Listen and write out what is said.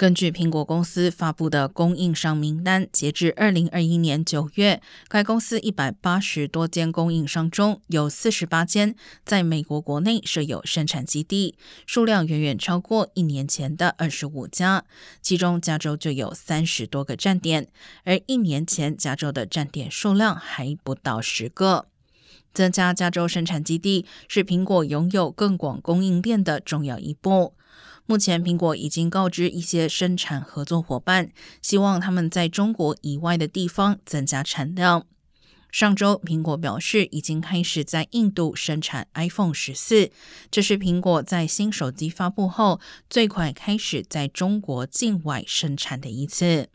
根据苹果公司发布的供应商名单，截至二零二一年九月，该公司一百八十多间供应商中有四十八间在美国国内设有生产基地，数量远远超过一年前的二十五家。其中，加州就有三十多个站点，而一年前加州的站点数量还不到十个。增加加州生产基地是苹果拥有更广供应链的重要一步。目前，苹果已经告知一些生产合作伙伴，希望他们在中国以外的地方增加产量。上周，苹果表示已经开始在印度生产 iPhone 十四，这是苹果在新手机发布后最快开始在中国境外生产的一次。